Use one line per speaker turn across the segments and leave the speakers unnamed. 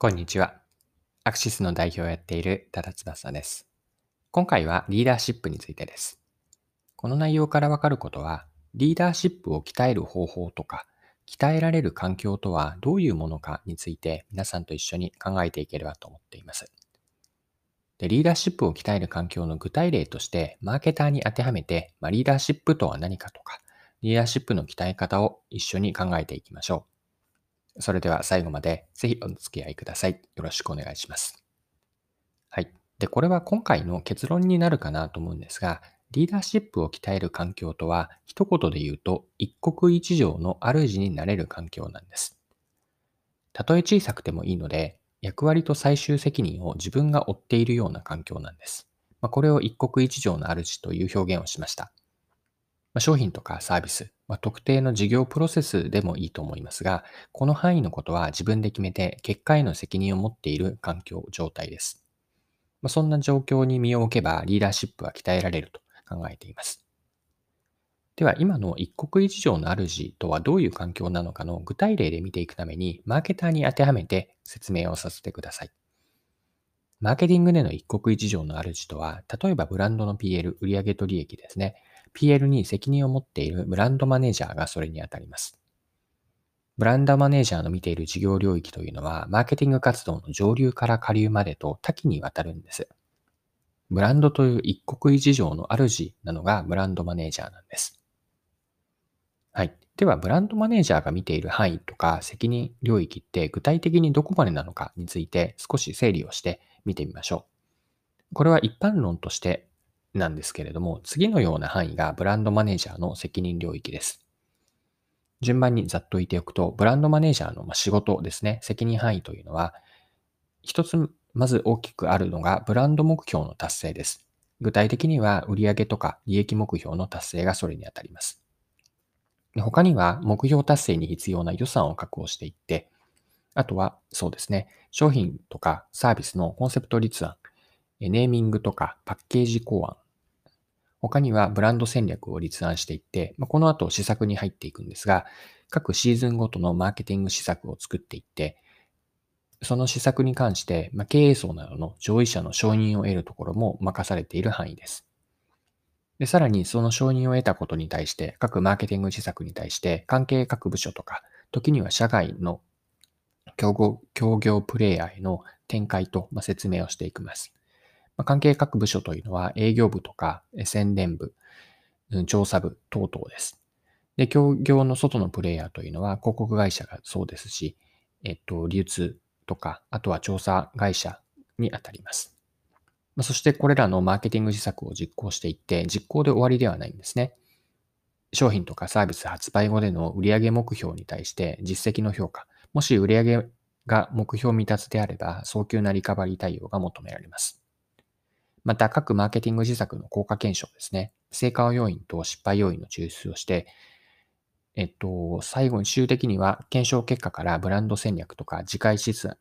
こんにちは。アクシスの代表をやっている多田翼です。今回はリーダーシップについてです。この内容からわかることは、リーダーシップを鍛える方法とか、鍛えられる環境とはどういうものかについて皆さんと一緒に考えていければと思っています。でリーダーシップを鍛える環境の具体例として、マーケターに当てはめて、まあ、リーダーシップとは何かとか、リーダーシップの鍛え方を一緒に考えていきましょう。それでは最後までぜひお付き合いください。よろしくお願いします。はい。で、これは今回の結論になるかなと思うんですが、リーダーシップを鍛える環境とは、一言で言うと、一国一城の主になれる環境なんです。たとえ小さくてもいいので、役割と最終責任を自分が負っているような環境なんです。まあ、これを一国一城の主という表現をしました。ま、商品とかサービス、ま、特定の事業プロセスでもいいと思いますが、この範囲のことは自分で決めて結果への責任を持っている環境、状態です。ま、そんな状況に身を置けばリーダーシップは鍛えられると考えています。では、今の一国一城の主とはどういう環境なのかの具体例で見ていくために、マーケターに当てはめて説明をさせてください。マーケティングでの一国一城の主とは、例えばブランドの PL、売上と利益ですね。PL に責任を持っているブランドマネージャーがそれにあたります。ブランドマネージャーの見ている事業領域というのは、マーケティング活動の上流から下流までと多岐にわたるんです。ブランドという一国一城の主なのがブランドマネージャーなんです。はい。では、ブランドマネージャーが見ている範囲とか責任領域って具体的にどこまでなのかについて少し整理をして見てみましょう。これは一般論としてなんですけれども、次のような範囲がブランドマネージャーの責任領域です。順番にざっと言っておくと、ブランドマネージャーの仕事ですね、責任範囲というのは、一つまず大きくあるのがブランド目標の達成です。具体的には売上とか利益目標の達成がそれにあたります。他には目標達成に必要な予算を確保していって、あとはそうですね、商品とかサービスのコンセプト立案、ネーミングとかパッケージ考案、他にはブランド戦略を立案していって、まこの後施策に入っていくんですが、各シーズンごとのマーケティング施策を作っていって、その施策に関して、ま経営層などの上位者の承認を得るところも任されている範囲です。で、さらにその承認を得たことに対して、各マーケティング施策に対して、関係各部署とか、時には社外の競業プレイヤーへの展開とま説明をしていきます。まあ、関係各部署というのは営業部とか宣伝部、調査部等々です。で、協業の外のプレイヤーというのは広告会社がそうですし、えっと、流通とか、あとは調査会社にあたります。まあ、そしてこれらのマーケティング施策を実行していって、実行で終わりではないんですね。商品とかサービス発売後での売上目標に対して実績の評価、もし売上が目標未達であれば、早急なリカバリー対応が求められます。また各マーケティング施策の効果検証ですね。成果要因と失敗要因の抽出をして、えっと、最後に終的には検証結果からブランド戦略とか次回施策、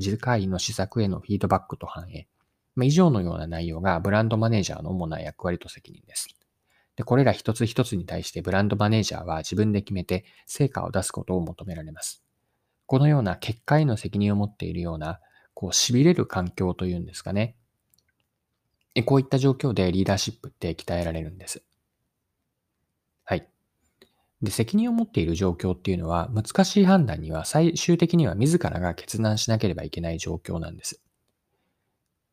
次回の施策へのフィードバックと反映。ま、以上のような内容がブランドマネージャーの主な役割と責任です。で、これら一つ一つに対してブランドマネージャーは自分で決めて成果を出すことを求められます。このような結果への責任を持っているような、こう、痺れる環境というんですかね。こういった状況でリーダーシップって鍛えられるんです。はい。で、責任を持っている状況っていうのは、難しい判断には最終的には自らが決断しなければいけない状況なんです。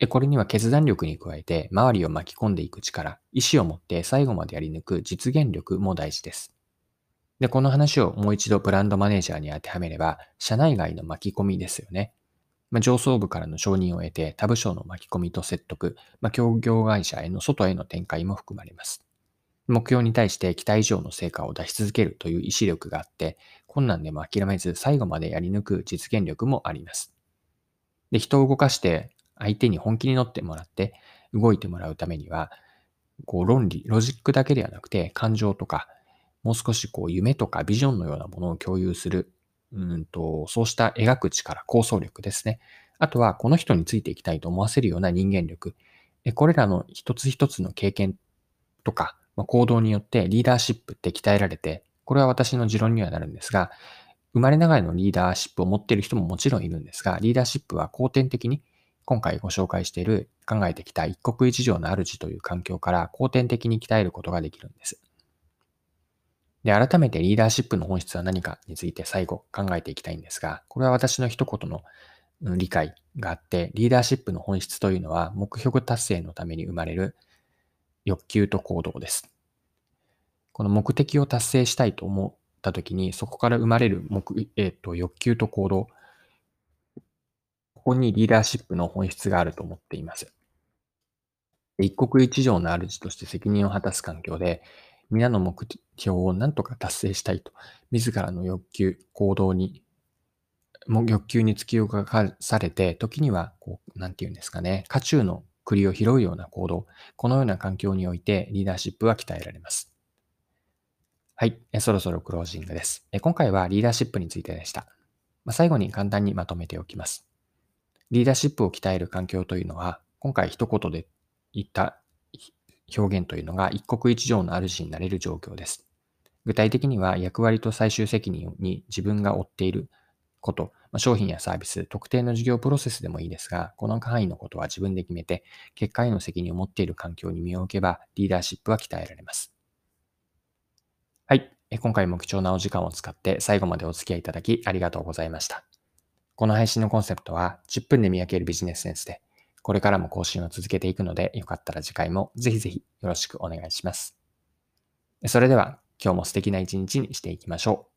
これには決断力に加えて、周りを巻き込んでいく力、意志を持って最後までやり抜く実現力も大事です。で、この話をもう一度ブランドマネージャーに当てはめれば、社内外の巻き込みですよね。まあ、上層部からの承認を得て、他部署の巻き込みと説得、まあ、協業会社への外への展開も含まれます。目標に対して期待以上の成果を出し続けるという意志力があって、困難でも諦めず最後までやり抜く実現力もあります。で、人を動かして相手に本気に乗ってもらって動いてもらうためには、こう論理、ロジックだけではなくて感情とか、もう少しこう夢とかビジョンのようなものを共有するうんと、そうした描く力、構想力ですね。あとは、この人についていきたいと思わせるような人間力。これらの一つ一つの経験とか、ま行動によってリーダーシップって鍛えられて、これは私の持論にはなるんですが、生まれながらのリーダーシップを持っている人ももちろんいるんですが、リーダーシップは後天的に今回ご紹介している考えてきた一国一城の主という環境から後天的に鍛えることができるんです。で、改めてリーダーシップの本質は何かについて最後考えていきたいんですが、これは私の一言の理解があって、リーダーシップの本質というのは目標達成のために生まれる欲求と行動です。この目的を達成したいと思ったときに、そこから生まれる目、えーと、欲求と行動、ここにリーダーシップの本質があると思っています。一国一城の主として責任を果たす環境で、皆の目標を何とか達成したいと、自らの欲求、行動に、も欲求に突き動かされて、時には、こう、なんて言うんですかね、家中の栗を拾うような行動、このような環境においてリーダーシップは鍛えられます。はい、えそろそろクロージングです。え今回はリーダーシップについてでした。ま最後に簡単にまとめておきます。リーダーシップを鍛える環境というのは、今回一言で言った表現というのが一国一城の主になれる状況です。具体的には役割と最終責任に自分が負っていること、商品やサービス、特定の事業プロセスでもいいですが、この範囲のことは自分で決めて、結果への責任を持っている環境に身を置けば、リーダーシップは鍛えられます。はい。今回も貴重なお時間を使って最後までお付き合いいただきありがとうございました。この配信のコンセプトは10分で見分けるビジネスセンスで、これからも更新を続けていくので、よかったら次回もぜひぜひよろしくお願いします。それでは今日も素敵な一日にしていきましょう。